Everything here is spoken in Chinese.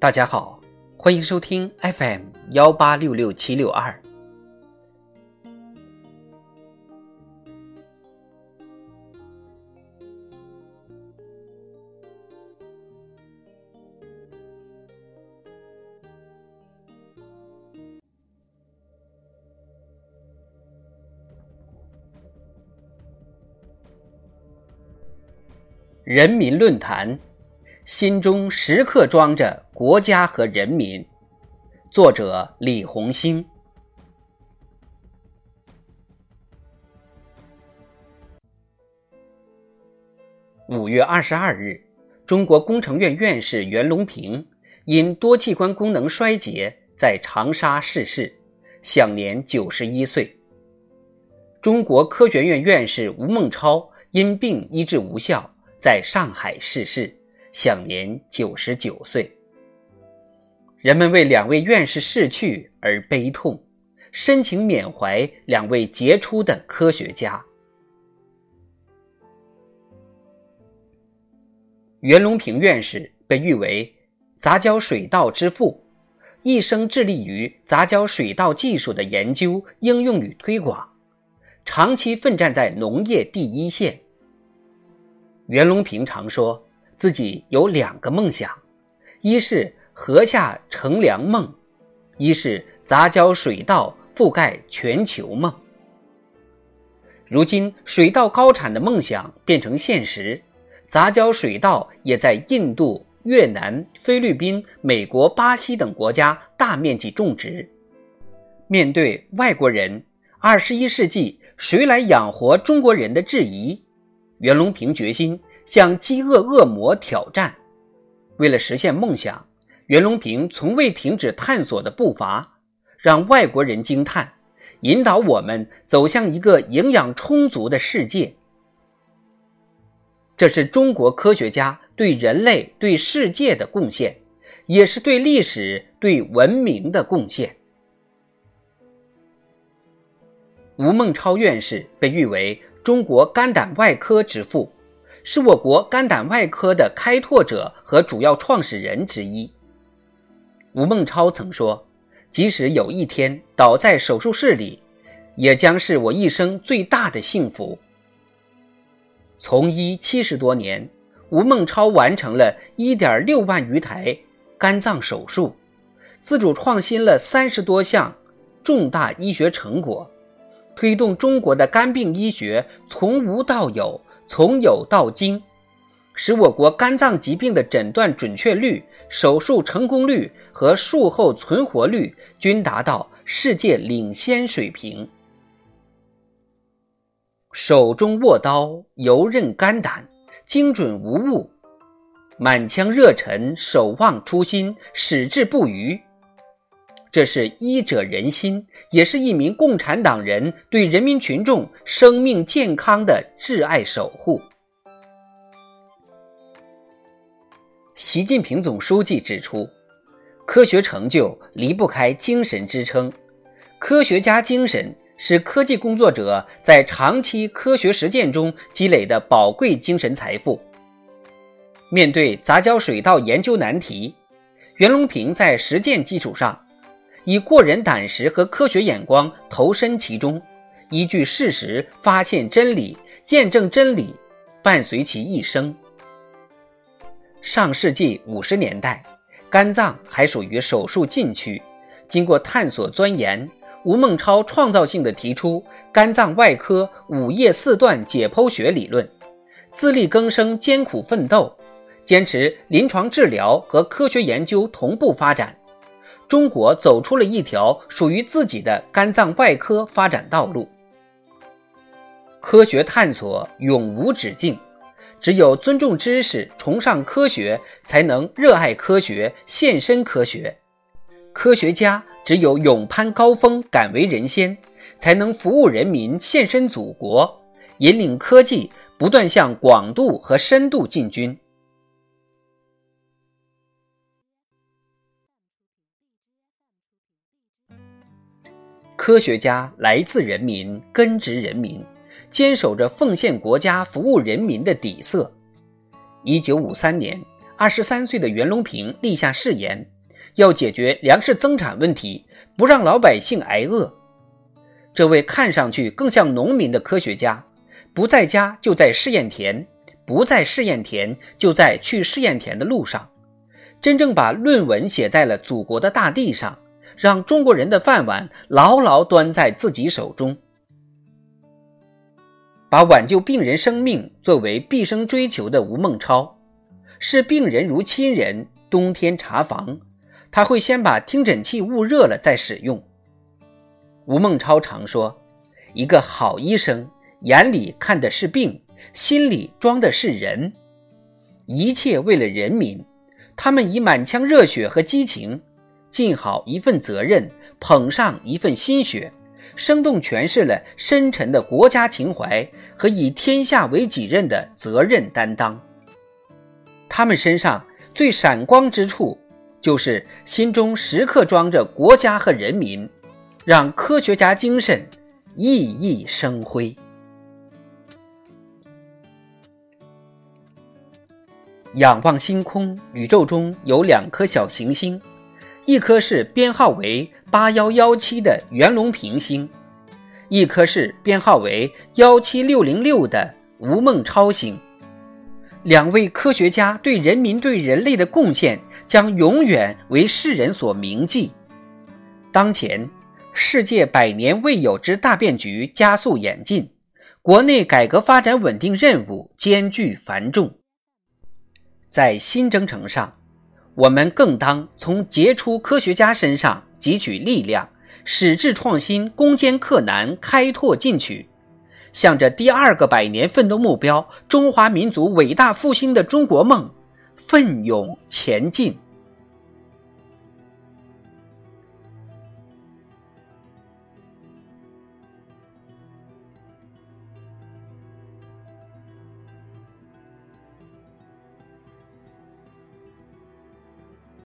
大家好，欢迎收听 FM 幺八六六七六二。人民论坛，心中时刻装着国家和人民。作者：李红星。五月二十二日，中国工程院院士袁隆平因多器官功能衰竭在长沙逝世，享年九十一岁。中国科学院院士吴孟超因病医治无效。在上海逝世，享年九十九岁。人们为两位院士逝去而悲痛，深情缅怀两位杰出的科学家。袁隆平院士被誉为杂交水稻之父，一生致力于杂交水稻技术的研究、应用与推广，长期奋战在农业第一线。袁隆平常说自己有两个梦想，一是禾下乘凉梦，一是杂交水稻覆盖全球梦。如今水稻高产的梦想变成现实，杂交水稻也在印度、越南、菲律宾、美国、巴西等国家大面积种植。面对外国人“二十一世纪谁来养活中国人”的质疑。袁隆平决心向饥饿恶魔挑战。为了实现梦想，袁隆平从未停止探索的步伐，让外国人惊叹，引导我们走向一个营养充足的世界。这是中国科学家对人类、对世界的贡献，也是对历史、对文明的贡献。吴孟超院士被誉为。中国肝胆外科之父，是我国肝胆外科的开拓者和主要创始人之一。吴孟超曾说：“即使有一天倒在手术室里，也将是我一生最大的幸福。”从医七十多年，吴孟超完成了一点六万余台肝脏手术，自主创新了三十多项重大医学成果。推动中国的肝病医学从无到有，从有到精，使我国肝脏疾病的诊断准确率、手术成功率和术后存活率均达到世界领先水平。手中握刀，游刃肝胆，精准无误，满腔热忱，守望初心，矢志不渝。这是医者仁心，也是一名共产党人对人民群众生命健康的挚爱守护。习近平总书记指出，科学成就离不开精神支撑，科学家精神是科技工作者在长期科学实践中积累的宝贵精神财富。面对杂交水稻研究难题，袁隆平在实践基础上。以过人胆识和科学眼光投身其中，依据事实发现真理，验证真理，伴随其一生。上世纪五十年代，肝脏还属于手术禁区。经过探索钻研，吴孟超创造性的提出肝脏外科五叶四段解剖学理论，自力更生，艰苦奋斗，坚持临床治疗和科学研究同步发展。中国走出了一条属于自己的肝脏外科发展道路。科学探索永无止境，只有尊重知识、崇尚科学，才能热爱科学、献身科学。科学家只有勇攀高峰、敢为人先，才能服务人民、献身祖国，引领科技不断向广度和深度进军。科学家来自人民，根植人民，坚守着奉献国家、服务人民的底色。一九五三年，二十三岁的袁隆平立下誓言，要解决粮食增产问题，不让老百姓挨饿。这位看上去更像农民的科学家，不在家就在试验田，不在试验田就在去试验田的路上，真正把论文写在了祖国的大地上，让中国人的饭碗牢牢端在自己手中。把挽救病人生命作为毕生追求的吴孟超，视病人如亲人。冬天查房，他会先把听诊器捂热了再使用。吴孟超常说：“一个好医生眼里看的是病，心里装的是人，一切为了人民。他们以满腔热血和激情，尽好一份责任，捧上一份心血。”生动诠释了深沉的国家情怀和以天下为己任的责任担当。他们身上最闪光之处，就是心中时刻装着国家和人民，让科学家精神熠熠生辉。仰望星空，宇宙中有两颗小行星。一颗是编号为八幺幺七的袁隆平星，一颗是编号为幺七六零六的吴孟超星。两位科学家对人民、对人类的贡献将永远为世人所铭记。当前，世界百年未有之大变局加速演进，国内改革发展稳定任务艰巨繁重，在新征程上。我们更当从杰出科学家身上汲取力量，矢志创新，攻坚克难，开拓进取，向着第二个百年奋斗目标——中华民族伟大复兴的中国梦，奋勇前进。